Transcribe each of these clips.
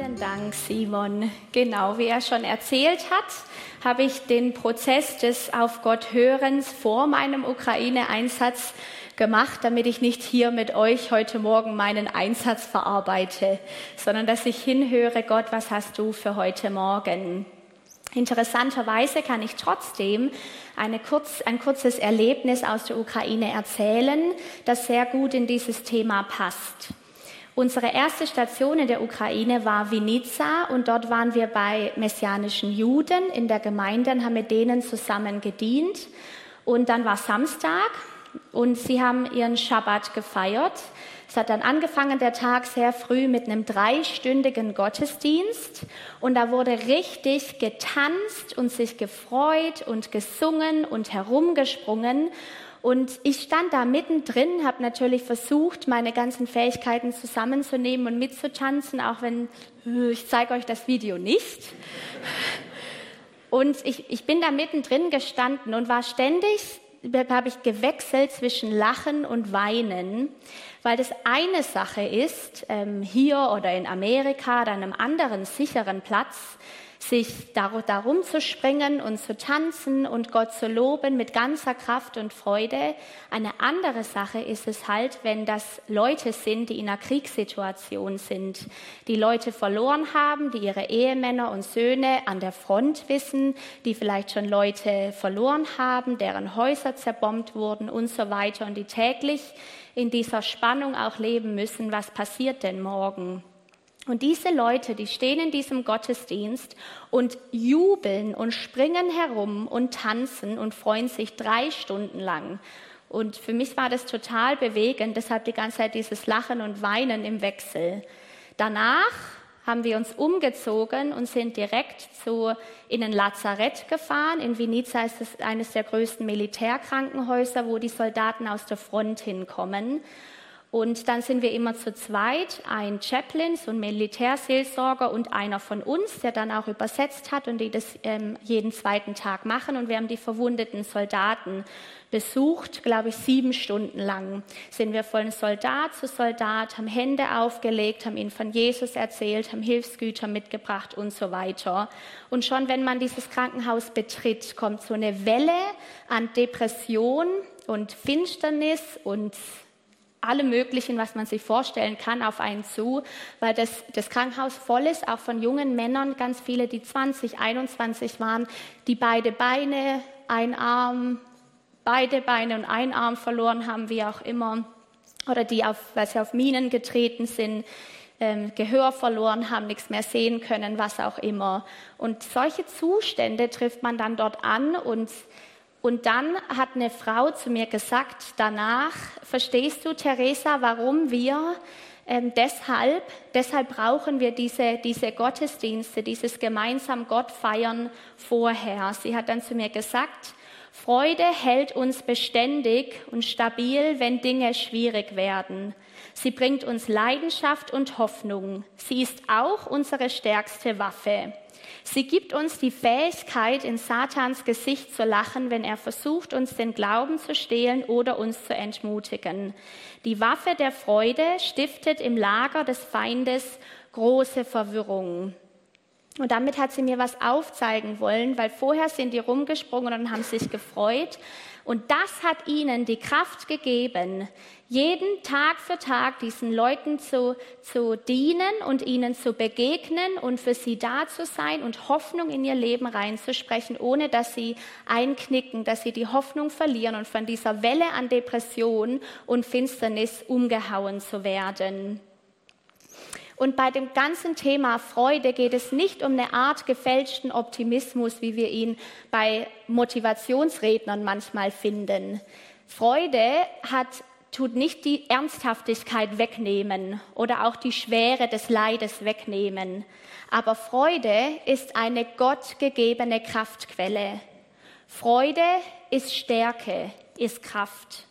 Vielen Dank, Simon. Genau, wie er schon erzählt hat, habe ich den Prozess des Auf Gott Hörens vor meinem Ukraine-Einsatz gemacht, damit ich nicht hier mit euch heute Morgen meinen Einsatz verarbeite, sondern dass ich hinhöre, Gott, was hast du für heute Morgen? Interessanterweise kann ich trotzdem kurz, ein kurzes Erlebnis aus der Ukraine erzählen, das sehr gut in dieses Thema passt. Unsere erste Station in der Ukraine war Vinica und dort waren wir bei messianischen Juden in der Gemeinde und haben mit denen zusammen gedient. Und dann war Samstag und sie haben ihren Schabbat gefeiert. Es hat dann angefangen, der Tag sehr früh mit einem dreistündigen Gottesdienst und da wurde richtig getanzt und sich gefreut und gesungen und herumgesprungen. Und ich stand da mittendrin, habe natürlich versucht, meine ganzen Fähigkeiten zusammenzunehmen und mitzutanzen, auch wenn äh, ich zeige euch das Video nicht. Und ich, ich bin da mittendrin gestanden und war ständig, habe ich gewechselt zwischen Lachen und Weinen, weil das eine Sache ist, ähm, hier oder in Amerika an einem anderen sicheren Platz, sich darum zu springen und zu tanzen und Gott zu loben mit ganzer Kraft und Freude. Eine andere Sache ist es halt, wenn das Leute sind, die in einer Kriegssituation sind, die Leute verloren haben, die ihre Ehemänner und Söhne an der Front wissen, die vielleicht schon Leute verloren haben, deren Häuser zerbombt wurden und so weiter und die täglich in dieser Spannung auch leben müssen, was passiert denn morgen? Und diese Leute, die stehen in diesem Gottesdienst und jubeln und springen herum und tanzen und freuen sich drei Stunden lang. Und für mich war das total bewegend, deshalb die ganze Zeit dieses Lachen und Weinen im Wechsel. Danach haben wir uns umgezogen und sind direkt zu, in ein Lazarett gefahren. In Vinica ist es eines der größten Militärkrankenhäuser, wo die Soldaten aus der Front hinkommen. Und dann sind wir immer zu zweit, ein Chaplain, so ein Militärseelsorger und einer von uns, der dann auch übersetzt hat und die das ähm, jeden zweiten Tag machen. Und wir haben die verwundeten Soldaten besucht, glaube ich, sieben Stunden lang. Sind wir von Soldat zu Soldat, haben Hände aufgelegt, haben ihnen von Jesus erzählt, haben Hilfsgüter mitgebracht und so weiter. Und schon wenn man dieses Krankenhaus betritt, kommt so eine Welle an Depression und Finsternis und alle möglichen, was man sich vorstellen kann, auf einen zu, weil das, das Krankenhaus voll ist, auch von jungen Männern, ganz viele, die 20, 21 waren, die beide Beine, ein Arm, beide Beine und ein Arm verloren haben, wie auch immer, oder die, auf, weil sie auf Minen getreten sind, ähm, Gehör verloren haben, nichts mehr sehen können, was auch immer. Und solche Zustände trifft man dann dort an und und dann hat eine Frau zu mir gesagt, danach, verstehst du, Theresa, warum wir ähm, deshalb, deshalb brauchen wir diese, diese Gottesdienste, dieses gemeinsam Gott feiern vorher. Sie hat dann zu mir gesagt, Freude hält uns beständig und stabil, wenn Dinge schwierig werden. Sie bringt uns Leidenschaft und Hoffnung. Sie ist auch unsere stärkste Waffe. Sie gibt uns die Fähigkeit, in Satans Gesicht zu lachen, wenn er versucht, uns den Glauben zu stehlen oder uns zu entmutigen. Die Waffe der Freude stiftet im Lager des Feindes große Verwirrung. Und damit hat sie mir was aufzeigen wollen, weil vorher sind die rumgesprungen und haben sich gefreut. Und das hat ihnen die Kraft gegeben, jeden Tag für Tag diesen Leuten zu, zu dienen und ihnen zu begegnen und für sie da zu sein und Hoffnung in ihr Leben reinzusprechen, ohne dass sie einknicken, dass sie die Hoffnung verlieren und von dieser Welle an Depression und Finsternis umgehauen zu werden. Und bei dem ganzen Thema Freude geht es nicht um eine Art gefälschten Optimismus, wie wir ihn bei Motivationsrednern manchmal finden. Freude hat tut nicht die Ernsthaftigkeit wegnehmen oder auch die Schwere des Leides wegnehmen. Aber Freude ist eine gottgegebene Kraftquelle. Freude ist Stärke, ist Kraft.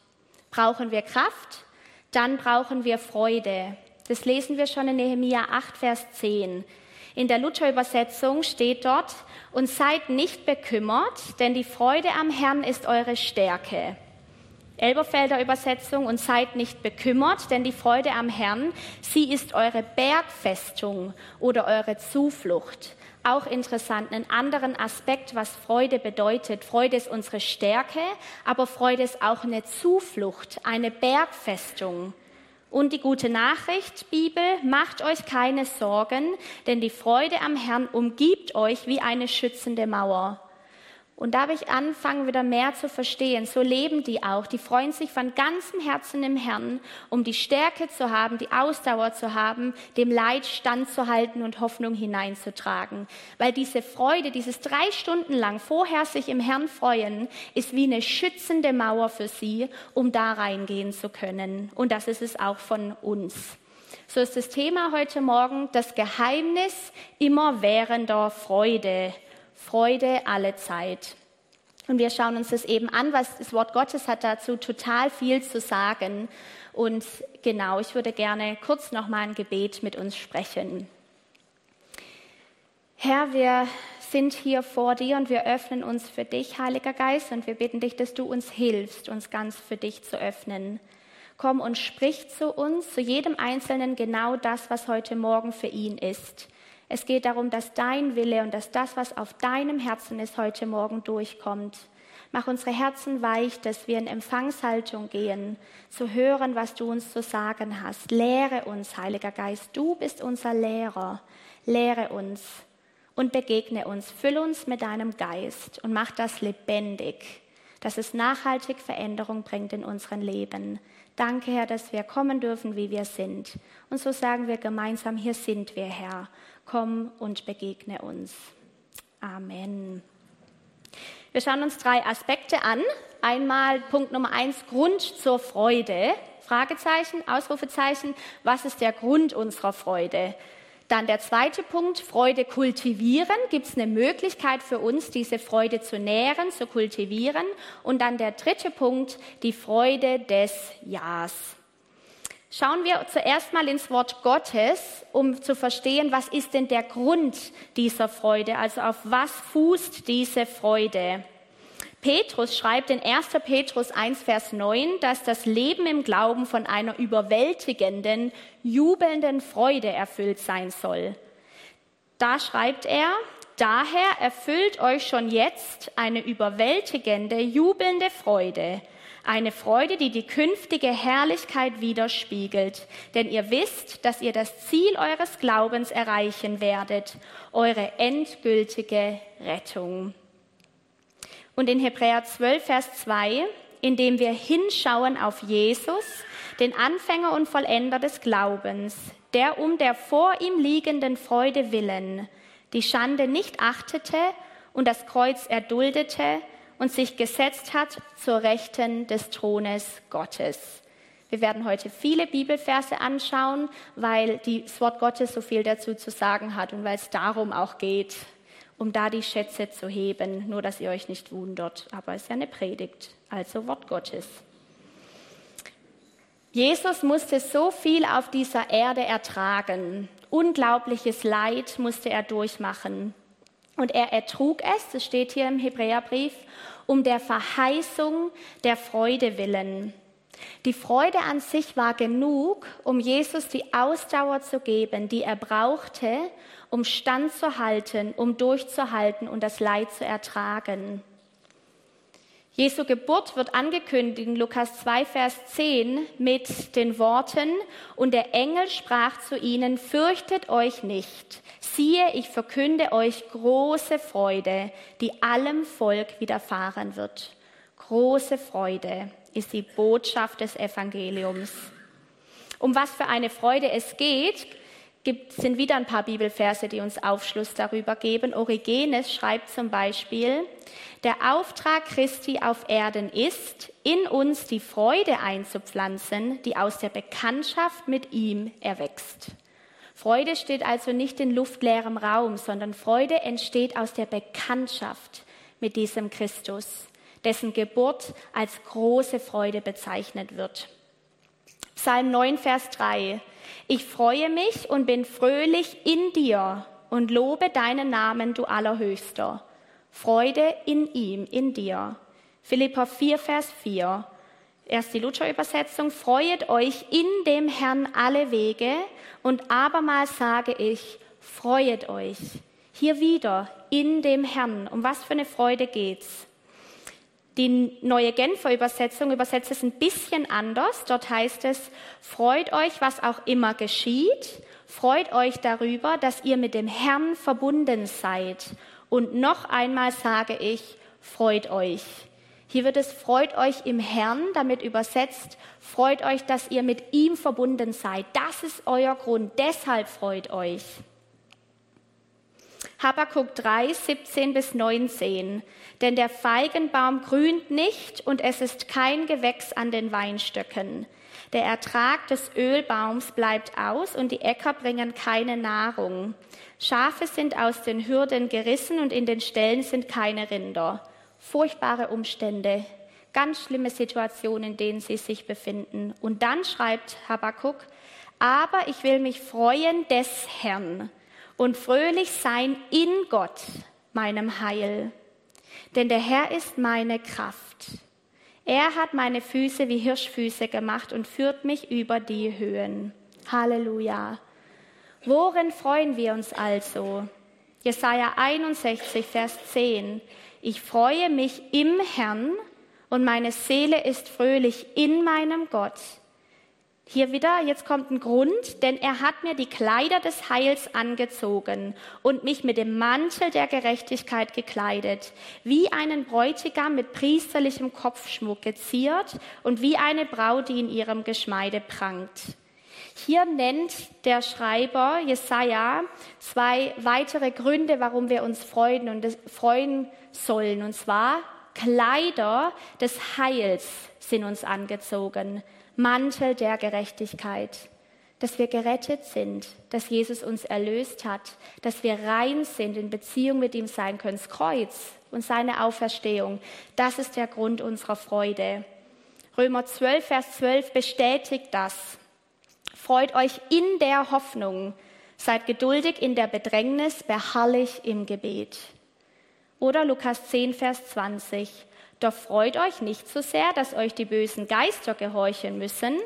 Brauchen wir Kraft, dann brauchen wir Freude. Das lesen wir schon in Nehemia 8, Vers 10. In der Luther-Übersetzung steht dort, und seid nicht bekümmert, denn die Freude am Herrn ist eure Stärke. Elberfelder Übersetzung, und seid nicht bekümmert, denn die Freude am Herrn, sie ist eure Bergfestung oder eure Zuflucht. Auch interessant, einen anderen Aspekt, was Freude bedeutet. Freude ist unsere Stärke, aber Freude ist auch eine Zuflucht, eine Bergfestung. Und die gute Nachricht, Bibel, macht euch keine Sorgen, denn die Freude am Herrn umgibt euch wie eine schützende Mauer. Und da habe ich angefangen, wieder mehr zu verstehen. So leben die auch. Die freuen sich von ganzem Herzen im Herrn, um die Stärke zu haben, die Ausdauer zu haben, dem Leid standzuhalten und Hoffnung hineinzutragen. Weil diese Freude, dieses drei Stunden lang vorher sich im Herrn freuen, ist wie eine schützende Mauer für sie, um da reingehen zu können. Und das ist es auch von uns. So ist das Thema heute Morgen das Geheimnis immerwährender Freude. Freude alle Zeit. Und wir schauen uns das eben an, was das Wort Gottes hat dazu total viel zu sagen. Und genau, ich würde gerne kurz noch mal ein Gebet mit uns sprechen. Herr, wir sind hier vor dir und wir öffnen uns für dich, Heiliger Geist, und wir bitten dich, dass du uns hilfst, uns ganz für dich zu öffnen. Komm und sprich zu uns, zu jedem Einzelnen genau das, was heute Morgen für ihn ist. Es geht darum, dass dein Wille und dass das, was auf deinem Herzen ist, heute Morgen durchkommt. Mach unsere Herzen weich, dass wir in Empfangshaltung gehen, zu hören, was du uns zu sagen hast. Lehre uns, Heiliger Geist, du bist unser Lehrer. Lehre uns und begegne uns. Fülle uns mit deinem Geist und mach das lebendig, dass es nachhaltig Veränderung bringt in unserem Leben. Danke, Herr, dass wir kommen dürfen, wie wir sind. Und so sagen wir gemeinsam, hier sind wir, Herr komm und begegne uns. Amen. Wir schauen uns drei Aspekte an. Einmal Punkt Nummer eins, Grund zur Freude. Fragezeichen, Ausrufezeichen. Was ist der Grund unserer Freude? Dann der zweite Punkt, Freude kultivieren. Gibt es eine Möglichkeit für uns, diese Freude zu nähren, zu kultivieren? Und dann der dritte Punkt, die Freude des Ja's. Schauen wir zuerst mal ins Wort Gottes, um zu verstehen, was ist denn der Grund dieser Freude, also auf was fußt diese Freude. Petrus schreibt in 1. Petrus 1, Vers 9, dass das Leben im Glauben von einer überwältigenden, jubelnden Freude erfüllt sein soll. Da schreibt er, daher erfüllt euch schon jetzt eine überwältigende, jubelnde Freude, eine Freude, die die künftige Herrlichkeit widerspiegelt. Denn ihr wisst, dass ihr das Ziel eures Glaubens erreichen werdet, eure endgültige Rettung. Und in Hebräer 12, Vers 2, indem wir hinschauen auf Jesus, den Anfänger und Vollender des Glaubens, der um der vor ihm liegenden Freude willen die Schande nicht achtete und das Kreuz erduldete, und sich gesetzt hat zur Rechten des Thrones Gottes. Wir werden heute viele Bibelverse anschauen, weil das Wort Gottes so viel dazu zu sagen hat und weil es darum auch geht, um da die Schätze zu heben. Nur, dass ihr euch nicht wundert, aber es ist ja eine Predigt, also Wort Gottes. Jesus musste so viel auf dieser Erde ertragen. Unglaubliches Leid musste er durchmachen. Und er ertrug es, das steht hier im Hebräerbrief, um der Verheißung der Freude willen. Die Freude an sich war genug, um Jesus die Ausdauer zu geben, die er brauchte, um standzuhalten, um durchzuhalten und das Leid zu ertragen. Jesu Geburt wird angekündigt in Lukas 2, Vers 10 mit den Worten, und der Engel sprach zu ihnen, fürchtet euch nicht. Siehe, ich verkünde euch große Freude, die allem Volk widerfahren wird. Große Freude ist die Botschaft des Evangeliums. Um was für eine Freude es geht, gibt, sind wieder ein paar Bibelverse, die uns Aufschluss darüber geben. Origenes schreibt zum Beispiel, der Auftrag Christi auf Erden ist, in uns die Freude einzupflanzen, die aus der Bekanntschaft mit ihm erwächst. Freude steht also nicht in luftleerem Raum, sondern Freude entsteht aus der Bekanntschaft mit diesem Christus, dessen Geburt als große Freude bezeichnet wird. Psalm 9, Vers 3. Ich freue mich und bin fröhlich in dir und lobe deinen Namen, du Allerhöchster. Freude in ihm, in dir. Philippa 4, Vers 4. Erst die Luther-Übersetzung. Freuet euch in dem Herrn alle Wege. Und abermals sage ich, freuet euch. Hier wieder, in dem Herrn. Um was für eine Freude geht's? Die neue Genfer Übersetzung übersetzt es ein bisschen anders. Dort heißt es, freut euch, was auch immer geschieht. Freut euch darüber, dass ihr mit dem Herrn verbunden seid. Und noch einmal sage ich, freut euch. Hier wird es freut euch im Herrn, damit übersetzt, freut euch, dass ihr mit ihm verbunden seid. Das ist euer Grund, deshalb freut euch. Habakkuk 3, 17 bis 19. Denn der Feigenbaum grünt nicht und es ist kein Gewächs an den Weinstöcken. Der Ertrag des Ölbaums bleibt aus und die Äcker bringen keine Nahrung. Schafe sind aus den Hürden gerissen und in den Ställen sind keine Rinder. Furchtbare Umstände, ganz schlimme Situationen, in denen sie sich befinden. Und dann schreibt Habakkuk, aber ich will mich freuen des Herrn und fröhlich sein in Gott, meinem Heil. Denn der Herr ist meine Kraft. Er hat meine Füße wie Hirschfüße gemacht und führt mich über die Höhen. Halleluja. Worin freuen wir uns also? Jesaja 61, Vers 10. Ich freue mich im Herrn und meine Seele ist fröhlich in meinem Gott. Hier wieder, jetzt kommt ein Grund, denn er hat mir die Kleider des Heils angezogen und mich mit dem Mantel der Gerechtigkeit gekleidet, wie einen Bräutigam mit priesterlichem Kopfschmuck geziert und wie eine Braut, die in ihrem Geschmeide prangt. Hier nennt der Schreiber Jesaja zwei weitere Gründe, warum wir uns freuen und freuen sollen. Und zwar Kleider des Heils sind uns angezogen. Mantel der Gerechtigkeit, dass wir gerettet sind, dass Jesus uns erlöst hat, dass wir rein sind, in Beziehung mit ihm sein können. Das Kreuz und seine Auferstehung, das ist der Grund unserer Freude. Römer 12, Vers 12 bestätigt das. Freut euch in der Hoffnung, seid geduldig in der Bedrängnis, beharrlich im Gebet. Oder Lukas 10, Vers 20. Doch freut euch nicht so sehr, dass euch die bösen Geister gehorchen müssen.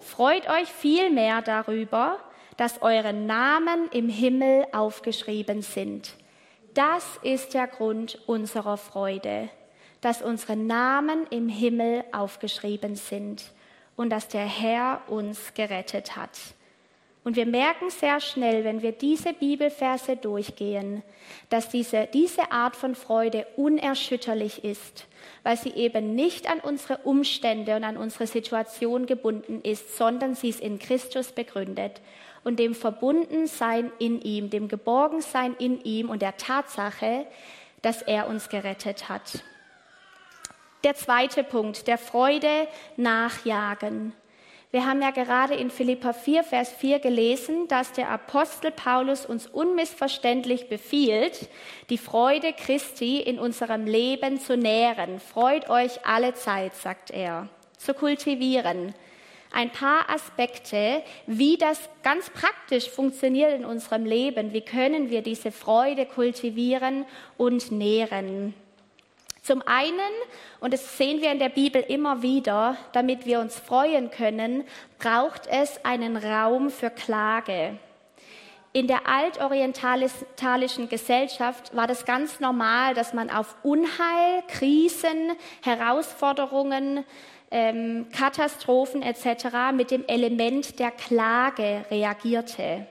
Freut euch vielmehr darüber, dass eure Namen im Himmel aufgeschrieben sind. Das ist der Grund unserer Freude, dass unsere Namen im Himmel aufgeschrieben sind und dass der Herr uns gerettet hat. Und wir merken sehr schnell, wenn wir diese Bibelverse durchgehen, dass diese, diese Art von Freude unerschütterlich ist, weil sie eben nicht an unsere Umstände und an unsere Situation gebunden ist, sondern sie ist in Christus begründet und dem Verbundensein in ihm, dem Geborgensein in ihm und der Tatsache, dass er uns gerettet hat. Der zweite Punkt, der Freude nachjagen. Wir haben ja gerade in Philippa 4, Vers 4 gelesen, dass der Apostel Paulus uns unmissverständlich befiehlt, die Freude Christi in unserem Leben zu nähren. Freut euch alle Zeit, sagt er, zu kultivieren. Ein paar Aspekte, wie das ganz praktisch funktioniert in unserem Leben. Wie können wir diese Freude kultivieren und nähren? Zum einen, und das sehen wir in der Bibel immer wieder, damit wir uns freuen können, braucht es einen Raum für Klage. In der altorientalischen Gesellschaft war das ganz normal, dass man auf Unheil, Krisen, Herausforderungen, ähm, Katastrophen etc. mit dem Element der Klage reagierte.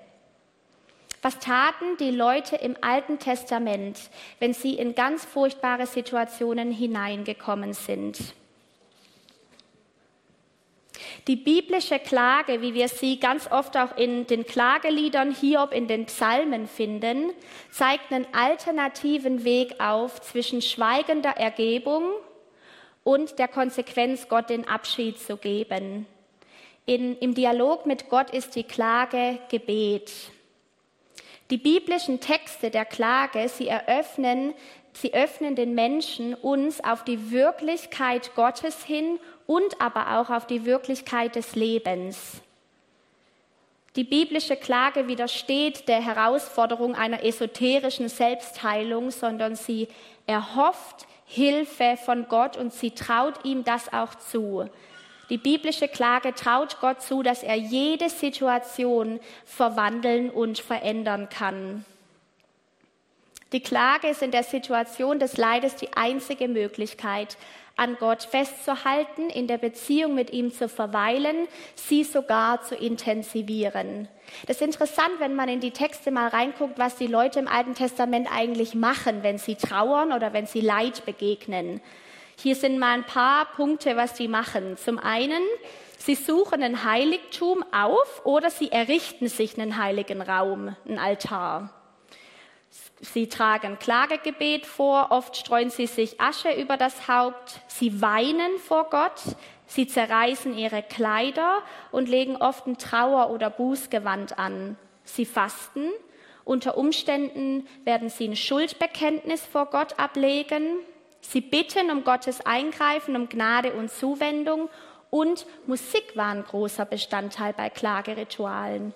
Was taten die Leute im Alten Testament, wenn sie in ganz furchtbare Situationen hineingekommen sind? Die biblische Klage, wie wir sie ganz oft auch in den Klageliedern Hiob in den Psalmen finden, zeigt einen alternativen Weg auf zwischen schweigender Ergebung und der Konsequenz, Gott den Abschied zu geben. In, Im Dialog mit Gott ist die Klage Gebet. Die biblischen Texte der Klage, sie eröffnen, sie öffnen den Menschen uns auf die Wirklichkeit Gottes hin und aber auch auf die Wirklichkeit des Lebens. Die biblische Klage widersteht der Herausforderung einer esoterischen Selbstheilung, sondern sie erhofft Hilfe von Gott und sie traut ihm das auch zu. Die biblische Klage traut Gott zu, dass er jede Situation verwandeln und verändern kann. Die Klage ist in der Situation des Leides die einzige Möglichkeit, an Gott festzuhalten, in der Beziehung mit ihm zu verweilen, sie sogar zu intensivieren. Das ist interessant, wenn man in die Texte mal reinguckt, was die Leute im Alten Testament eigentlich machen, wenn sie trauern oder wenn sie Leid begegnen. Hier sind mal ein paar Punkte, was sie machen. Zum einen, sie suchen ein Heiligtum auf oder sie errichten sich einen heiligen Raum, einen Altar. Sie tragen Klagegebet vor, oft streuen sie sich Asche über das Haupt, sie weinen vor Gott, sie zerreißen ihre Kleider und legen oft ein Trauer- oder Bußgewand an. Sie fasten, unter Umständen werden sie ein Schuldbekenntnis vor Gott ablegen, sie bitten um Gottes Eingreifen, um Gnade und Zuwendung und Musik war ein großer Bestandteil bei Klageritualen.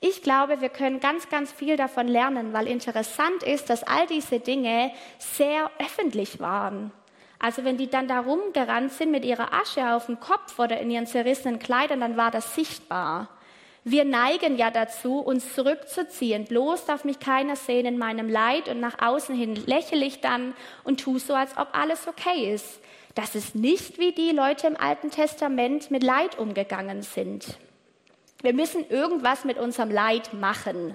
Ich glaube, wir können ganz, ganz viel davon lernen, weil interessant ist, dass all diese Dinge sehr öffentlich waren. Also wenn die dann da rumgerannt sind mit ihrer Asche auf dem Kopf oder in ihren zerrissenen Kleidern, dann war das sichtbar. Wir neigen ja dazu, uns zurückzuziehen. Bloß darf mich keiner sehen in meinem Leid und nach außen hin lächle ich dann und tue so, als ob alles okay ist. Das ist nicht, wie die Leute im Alten Testament mit Leid umgegangen sind. Wir müssen irgendwas mit unserem Leid machen.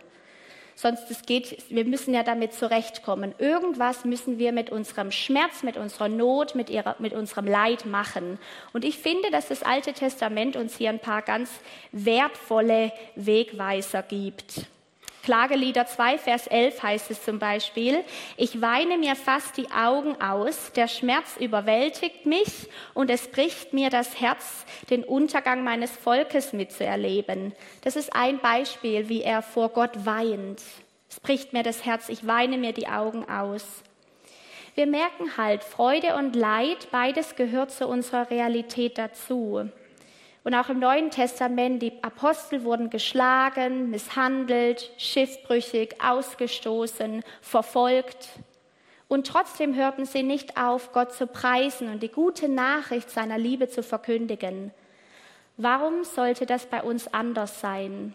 Sonst es geht, wir müssen ja damit zurechtkommen. Irgendwas müssen wir mit unserem Schmerz, mit unserer Not, mit, ihrer, mit unserem Leid machen. Und ich finde, dass das Alte Testament uns hier ein paar ganz wertvolle Wegweiser gibt. Klagelieder 2, Vers 11 heißt es zum Beispiel, ich weine mir fast die Augen aus, der Schmerz überwältigt mich und es bricht mir das Herz, den Untergang meines Volkes mitzuerleben. Das ist ein Beispiel, wie er vor Gott weint. Es bricht mir das Herz, ich weine mir die Augen aus. Wir merken halt, Freude und Leid, beides gehört zu unserer Realität dazu. Und auch im Neuen Testament, die Apostel wurden geschlagen, misshandelt, schiffbrüchig, ausgestoßen, verfolgt. Und trotzdem hörten sie nicht auf, Gott zu preisen und die gute Nachricht seiner Liebe zu verkündigen. Warum sollte das bei uns anders sein?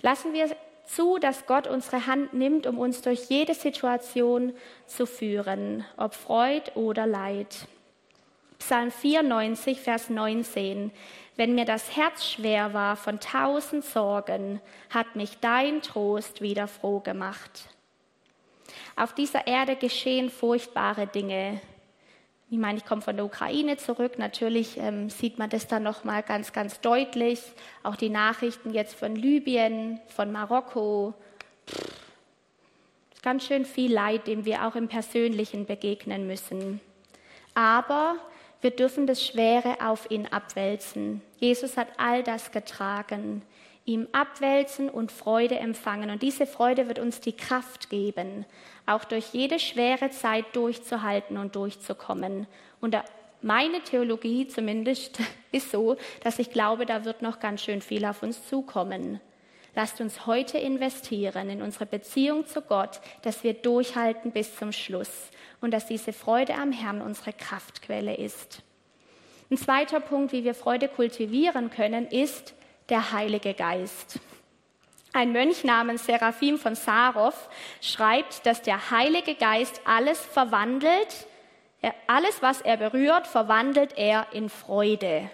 Lassen wir zu, dass Gott unsere Hand nimmt, um uns durch jede Situation zu führen, ob Freud oder Leid. Psalm 94, Vers 19. Wenn mir das Herz schwer war von tausend Sorgen, hat mich dein Trost wieder froh gemacht. Auf dieser Erde geschehen furchtbare Dinge. Ich meine, ich komme von der Ukraine zurück. Natürlich ähm, sieht man das dann noch mal ganz, ganz deutlich. Auch die Nachrichten jetzt von Libyen, von Marokko. Ganz schön viel Leid, dem wir auch im Persönlichen begegnen müssen. Aber wir dürfen das Schwere auf ihn abwälzen. Jesus hat all das getragen. Ihm abwälzen und Freude empfangen. Und diese Freude wird uns die Kraft geben, auch durch jede schwere Zeit durchzuhalten und durchzukommen. Und meine Theologie zumindest ist so, dass ich glaube, da wird noch ganz schön viel auf uns zukommen. Lasst uns heute investieren in unsere Beziehung zu Gott, dass wir durchhalten bis zum Schluss und dass diese Freude am Herrn unsere Kraftquelle ist. Ein zweiter Punkt, wie wir Freude kultivieren können, ist der Heilige Geist. Ein Mönch namens Seraphim von Sarov schreibt, dass der Heilige Geist alles verwandelt, alles, was er berührt, verwandelt er in Freude.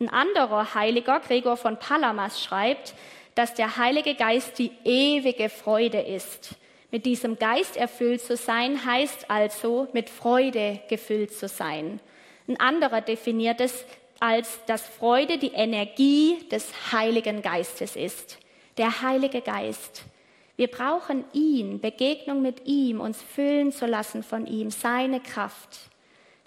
Ein anderer Heiliger, Gregor von Palamas, schreibt, dass der Heilige Geist die ewige Freude ist. Mit diesem Geist erfüllt zu sein, heißt also mit Freude gefüllt zu sein. Ein anderer definiert es als, dass Freude die Energie des Heiligen Geistes ist. Der Heilige Geist. Wir brauchen ihn, Begegnung mit ihm, uns füllen zu lassen von ihm, seine Kraft.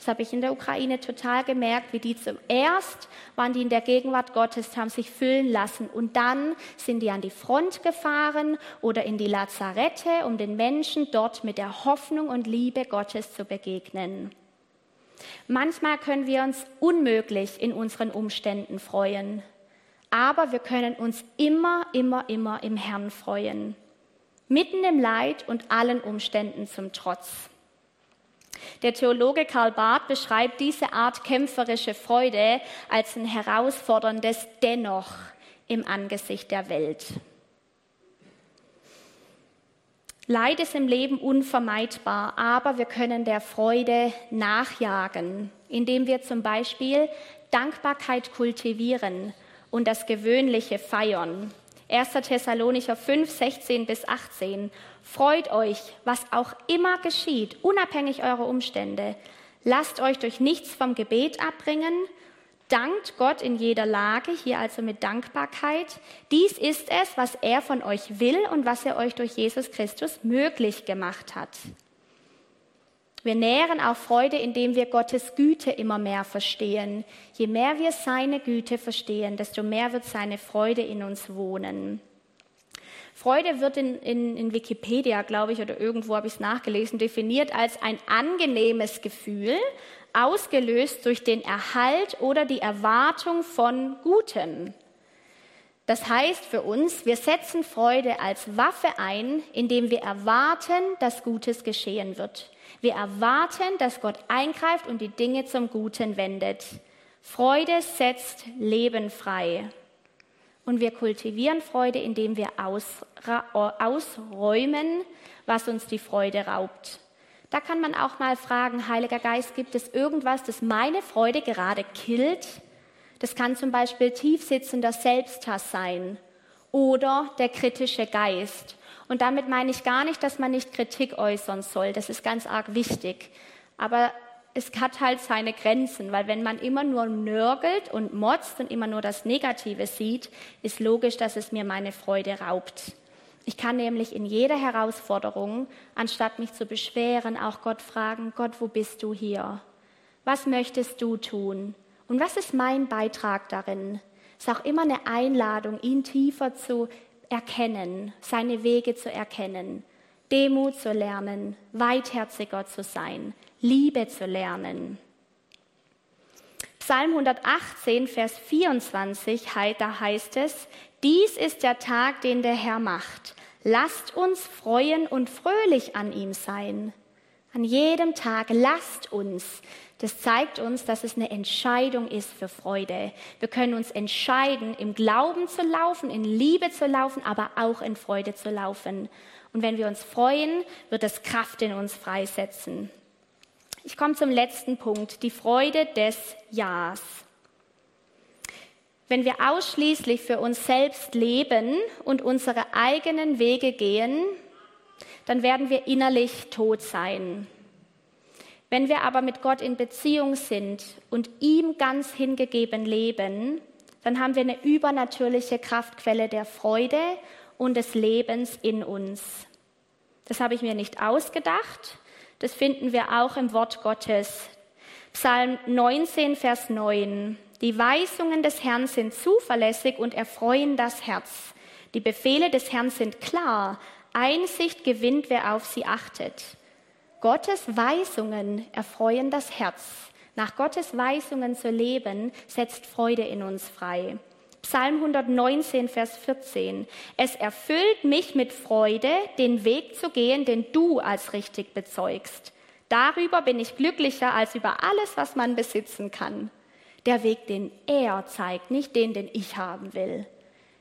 Das habe ich in der Ukraine total gemerkt, wie die zuerst waren die in der Gegenwart Gottes, haben sich füllen lassen und dann sind die an die Front gefahren oder in die Lazarette, um den Menschen dort mit der Hoffnung und Liebe Gottes zu begegnen. Manchmal können wir uns unmöglich in unseren Umständen freuen, aber wir können uns immer, immer, immer im Herrn freuen. Mitten im Leid und allen Umständen zum Trotz. Der Theologe Karl Barth beschreibt diese Art kämpferische Freude als ein herausforderndes Dennoch im Angesicht der Welt. Leid ist im Leben unvermeidbar, aber wir können der Freude nachjagen, indem wir zum Beispiel Dankbarkeit kultivieren und das Gewöhnliche feiern. 1. Thessalonicher 5, 16 bis 18. Freut euch, was auch immer geschieht, unabhängig eurer Umstände. Lasst euch durch nichts vom Gebet abbringen. Dankt Gott in jeder Lage, hier also mit Dankbarkeit. Dies ist es, was er von euch will und was er euch durch Jesus Christus möglich gemacht hat. Wir nähren auch Freude, indem wir Gottes Güte immer mehr verstehen. Je mehr wir seine Güte verstehen, desto mehr wird seine Freude in uns wohnen. Freude wird in, in, in Wikipedia, glaube ich, oder irgendwo habe ich es nachgelesen, definiert als ein angenehmes Gefühl, ausgelöst durch den Erhalt oder die Erwartung von Gutem. Das heißt für uns, wir setzen Freude als Waffe ein, indem wir erwarten, dass Gutes geschehen wird. Wir erwarten, dass Gott eingreift und die Dinge zum Guten wendet. Freude setzt Leben frei. Und wir kultivieren Freude, indem wir ausräumen, was uns die Freude raubt. Da kann man auch mal fragen, Heiliger Geist, gibt es irgendwas, das meine Freude gerade killt? Das kann zum Beispiel tiefsitzender Selbsthass sein oder der kritische Geist und damit meine ich gar nicht, dass man nicht Kritik äußern soll. Das ist ganz arg wichtig. Aber es hat halt seine Grenzen, weil wenn man immer nur nörgelt und motzt und immer nur das Negative sieht, ist logisch, dass es mir meine Freude raubt. Ich kann nämlich in jeder Herausforderung, anstatt mich zu beschweren, auch Gott fragen, Gott, wo bist du hier? Was möchtest du tun? Und was ist mein Beitrag darin? Es ist auch immer eine Einladung, ihn tiefer zu erkennen, seine Wege zu erkennen, Demut zu lernen, weitherziger zu sein, Liebe zu lernen. Psalm 118, Vers 24, da heißt es, dies ist der Tag, den der Herr macht. Lasst uns freuen und fröhlich an ihm sein. An jedem Tag lasst uns das zeigt uns, dass es eine Entscheidung ist für Freude. Wir können uns entscheiden, im Glauben zu laufen, in Liebe zu laufen, aber auch in Freude zu laufen. Und wenn wir uns freuen, wird es Kraft in uns freisetzen. Ich komme zum letzten Punkt, die Freude des Ja's. Wenn wir ausschließlich für uns selbst leben und unsere eigenen Wege gehen, dann werden wir innerlich tot sein. Wenn wir aber mit Gott in Beziehung sind und ihm ganz hingegeben leben, dann haben wir eine übernatürliche Kraftquelle der Freude und des Lebens in uns. Das habe ich mir nicht ausgedacht. Das finden wir auch im Wort Gottes. Psalm 19, Vers 9. Die Weisungen des Herrn sind zuverlässig und erfreuen das Herz. Die Befehle des Herrn sind klar. Einsicht gewinnt, wer auf sie achtet. Gottes Weisungen erfreuen das Herz. Nach Gottes Weisungen zu leben, setzt Freude in uns frei. Psalm 119, Vers 14. Es erfüllt mich mit Freude, den Weg zu gehen, den du als richtig bezeugst. Darüber bin ich glücklicher als über alles, was man besitzen kann. Der Weg, den er zeigt, nicht den, den ich haben will.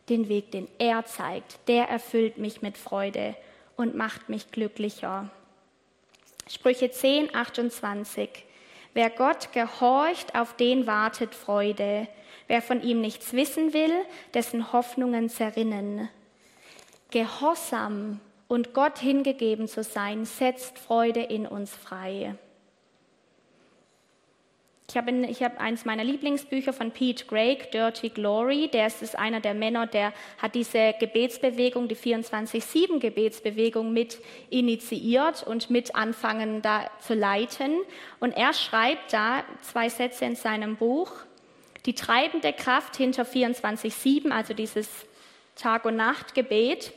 Den Weg, den er zeigt, der erfüllt mich mit Freude und macht mich glücklicher. Sprüche 10, 28. Wer Gott gehorcht, auf den wartet Freude. Wer von ihm nichts wissen will, dessen Hoffnungen zerrinnen. Gehorsam und Gott hingegeben zu sein, setzt Freude in uns frei. Ich habe, habe eins meiner Lieblingsbücher von Pete Greig, Dirty Glory. Der ist, ist einer der Männer, der hat diese Gebetsbewegung, die 24-7-Gebetsbewegung mit initiiert und mit anfangen da zu leiten. Und er schreibt da zwei Sätze in seinem Buch. Die treibende Kraft hinter 24-7, also dieses Tag- und Nacht-Gebet,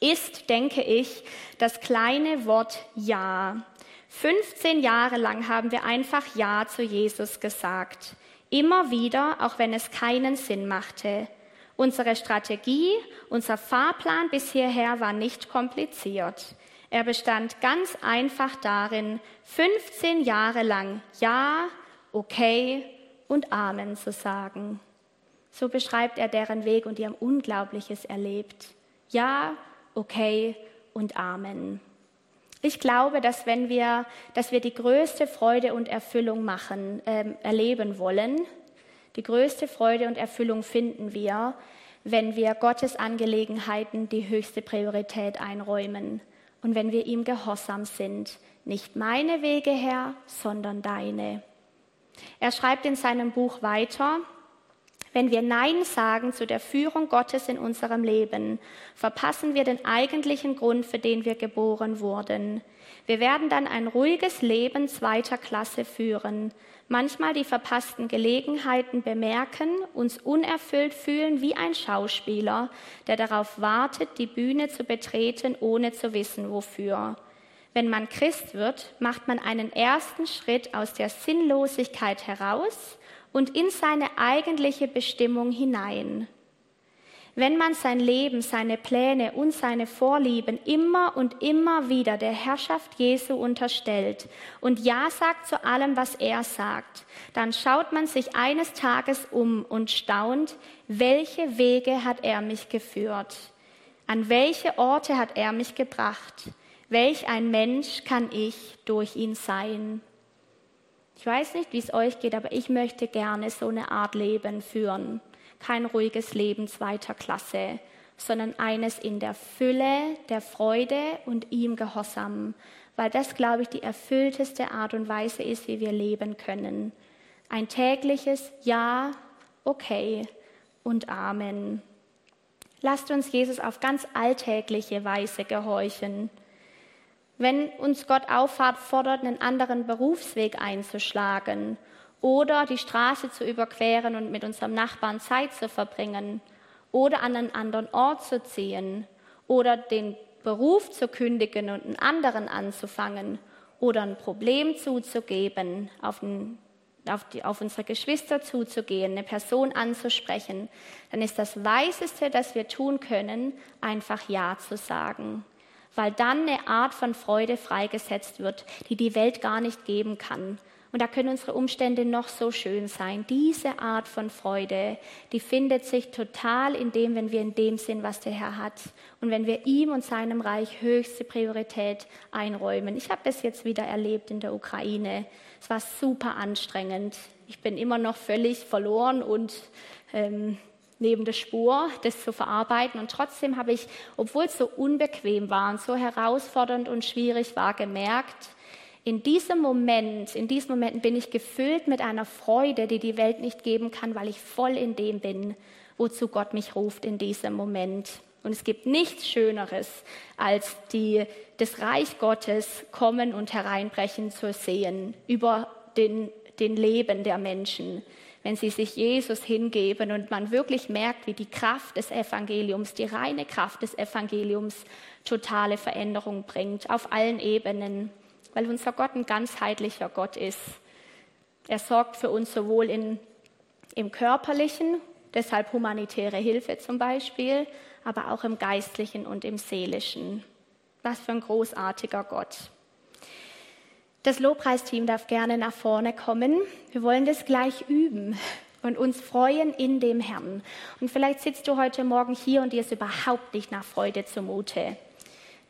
ist, denke ich, das kleine Wort Ja. 15 Jahre lang haben wir einfach Ja zu Jesus gesagt. Immer wieder, auch wenn es keinen Sinn machte. Unsere Strategie, unser Fahrplan bis hierher war nicht kompliziert. Er bestand ganz einfach darin, 15 Jahre lang Ja, okay und Amen zu sagen. So beschreibt er deren Weg und die haben Unglaubliches erlebt. Ja, okay und Amen. Ich glaube, dass wenn wir, dass wir die größte Freude und Erfüllung machen, äh, erleben wollen, die größte Freude und Erfüllung finden wir, wenn wir Gottes Angelegenheiten die höchste Priorität einräumen und wenn wir ihm gehorsam sind. Nicht meine Wege, Herr, sondern deine. Er schreibt in seinem Buch weiter, wenn wir Nein sagen zu der Führung Gottes in unserem Leben, verpassen wir den eigentlichen Grund, für den wir geboren wurden. Wir werden dann ein ruhiges Leben zweiter Klasse führen, manchmal die verpassten Gelegenheiten bemerken, uns unerfüllt fühlen wie ein Schauspieler, der darauf wartet, die Bühne zu betreten, ohne zu wissen wofür. Wenn man Christ wird, macht man einen ersten Schritt aus der Sinnlosigkeit heraus und in seine eigentliche Bestimmung hinein. Wenn man sein Leben, seine Pläne und seine Vorlieben immer und immer wieder der Herrschaft Jesu unterstellt und Ja sagt zu allem, was er sagt, dann schaut man sich eines Tages um und staunt, welche Wege hat er mich geführt? An welche Orte hat er mich gebracht? Welch ein Mensch kann ich durch ihn sein? Ich weiß nicht, wie es euch geht, aber ich möchte gerne so eine Art Leben führen. Kein ruhiges Leben zweiter Klasse, sondern eines in der Fülle, der Freude und ihm Gehorsam, weil das, glaube ich, die erfüllteste Art und Weise ist, wie wir leben können. Ein tägliches Ja, okay und Amen. Lasst uns Jesus auf ganz alltägliche Weise gehorchen. Wenn uns Gott auffordert, einen anderen Berufsweg einzuschlagen oder die Straße zu überqueren und mit unserem Nachbarn Zeit zu verbringen oder an einen anderen Ort zu ziehen oder den Beruf zu kündigen und einen anderen anzufangen oder ein Problem zuzugeben, auf, ein, auf, die, auf unsere Geschwister zuzugehen, eine Person anzusprechen, dann ist das Weiseste, das wir tun können, einfach Ja zu sagen weil dann eine Art von Freude freigesetzt wird, die die Welt gar nicht geben kann. Und da können unsere Umstände noch so schön sein. Diese Art von Freude, die findet sich total in dem, wenn wir in dem sind, was der Herr hat. Und wenn wir ihm und seinem Reich höchste Priorität einräumen. Ich habe das jetzt wieder erlebt in der Ukraine. Es war super anstrengend. Ich bin immer noch völlig verloren und ähm, neben der Spur, das zu verarbeiten. Und trotzdem habe ich, obwohl es so unbequem war und so herausfordernd und schwierig war, gemerkt, in diesem Moment, in diesen Momenten bin ich gefüllt mit einer Freude, die die Welt nicht geben kann, weil ich voll in dem bin, wozu Gott mich ruft in diesem Moment. Und es gibt nichts Schöneres, als die, das Reich Gottes kommen und hereinbrechen zu sehen über den, den Leben der Menschen wenn sie sich Jesus hingeben und man wirklich merkt, wie die Kraft des Evangeliums, die reine Kraft des Evangeliums totale Veränderung bringt auf allen Ebenen, weil unser Gott ein ganzheitlicher Gott ist. Er sorgt für uns sowohl in, im körperlichen, deshalb humanitäre Hilfe zum Beispiel, aber auch im geistlichen und im seelischen. Was für ein großartiger Gott. Das Lobpreisteam darf gerne nach vorne kommen. Wir wollen das gleich üben und uns freuen in dem Herrn. Und vielleicht sitzt du heute Morgen hier und dir ist überhaupt nicht nach Freude zumute.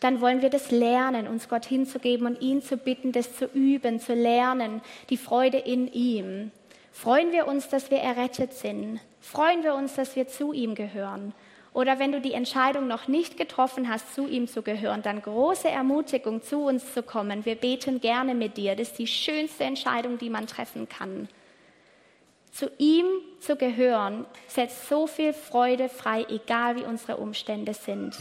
Dann wollen wir das lernen, uns Gott hinzugeben und ihn zu bitten, das zu üben, zu lernen, die Freude in ihm. Freuen wir uns, dass wir errettet sind. Freuen wir uns, dass wir zu ihm gehören. Oder wenn du die Entscheidung noch nicht getroffen hast, zu ihm zu gehören, dann große Ermutigung, zu uns zu kommen. Wir beten gerne mit dir. Das ist die schönste Entscheidung, die man treffen kann. Zu ihm zu gehören setzt so viel Freude frei, egal wie unsere Umstände sind.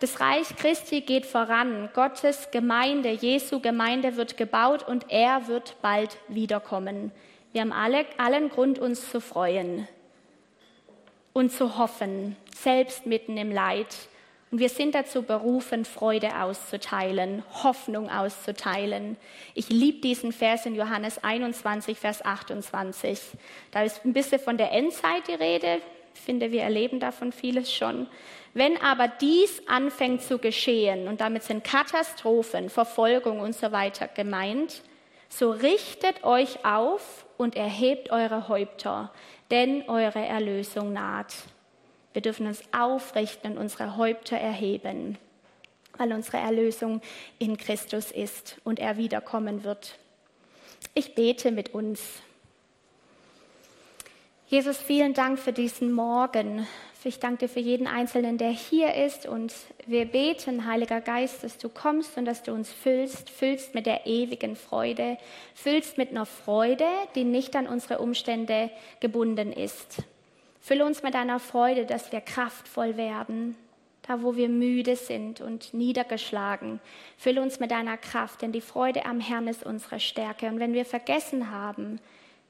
Das Reich Christi geht voran. Gottes Gemeinde, Jesu Gemeinde wird gebaut und er wird bald wiederkommen. Wir haben alle, allen Grund, uns zu freuen und zu hoffen, selbst mitten im Leid Und wir sind dazu berufen, Freude auszuteilen, Hoffnung auszuteilen. Ich liebe diesen Vers in Johannes 21, Vers 28. Da ist ein bisschen von der Endzeit die Rede. Ich finde, wir erleben davon vieles schon. Wenn aber dies anfängt zu geschehen, und damit sind Katastrophen, Verfolgung und so weiter gemeint, so richtet euch auf und erhebt eure Häupter, denn eure Erlösung naht. Wir dürfen uns aufrichten und unsere Häupter erheben, weil unsere Erlösung in Christus ist und er wiederkommen wird. Ich bete mit uns. Jesus, vielen Dank für diesen Morgen. Ich danke dir für jeden Einzelnen, der hier ist. Und wir beten, Heiliger Geist, dass du kommst und dass du uns füllst, füllst mit der ewigen Freude, füllst mit einer Freude, die nicht an unsere Umstände gebunden ist. Fülle uns mit deiner Freude, dass wir kraftvoll werden, da wo wir müde sind und niedergeschlagen. Fülle uns mit deiner Kraft, denn die Freude am Herrn ist unsere Stärke. Und wenn wir vergessen haben,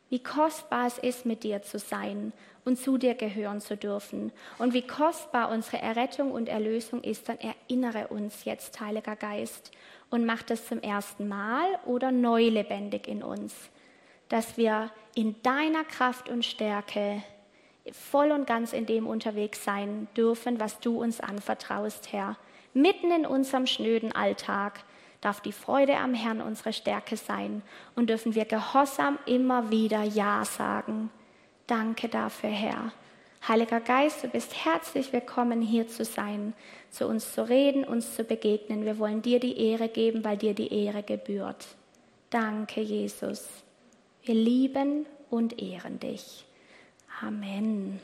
wie kostbar es ist, mit dir zu sein und zu dir gehören zu dürfen und wie kostbar unsere Errettung und Erlösung ist, dann erinnere uns jetzt, Heiliger Geist, und mach das zum ersten Mal oder neu lebendig in uns, dass wir in deiner Kraft und Stärke voll und ganz in dem unterwegs sein dürfen, was du uns anvertraust, Herr. Mitten in unserem schnöden Alltag darf die Freude am Herrn unsere Stärke sein und dürfen wir gehorsam immer wieder Ja sagen. Danke dafür, Herr. Heiliger Geist, du bist herzlich willkommen, hier zu sein, zu uns zu reden, uns zu begegnen. Wir wollen dir die Ehre geben, weil dir die Ehre gebührt. Danke, Jesus. Wir lieben und ehren dich. Amen.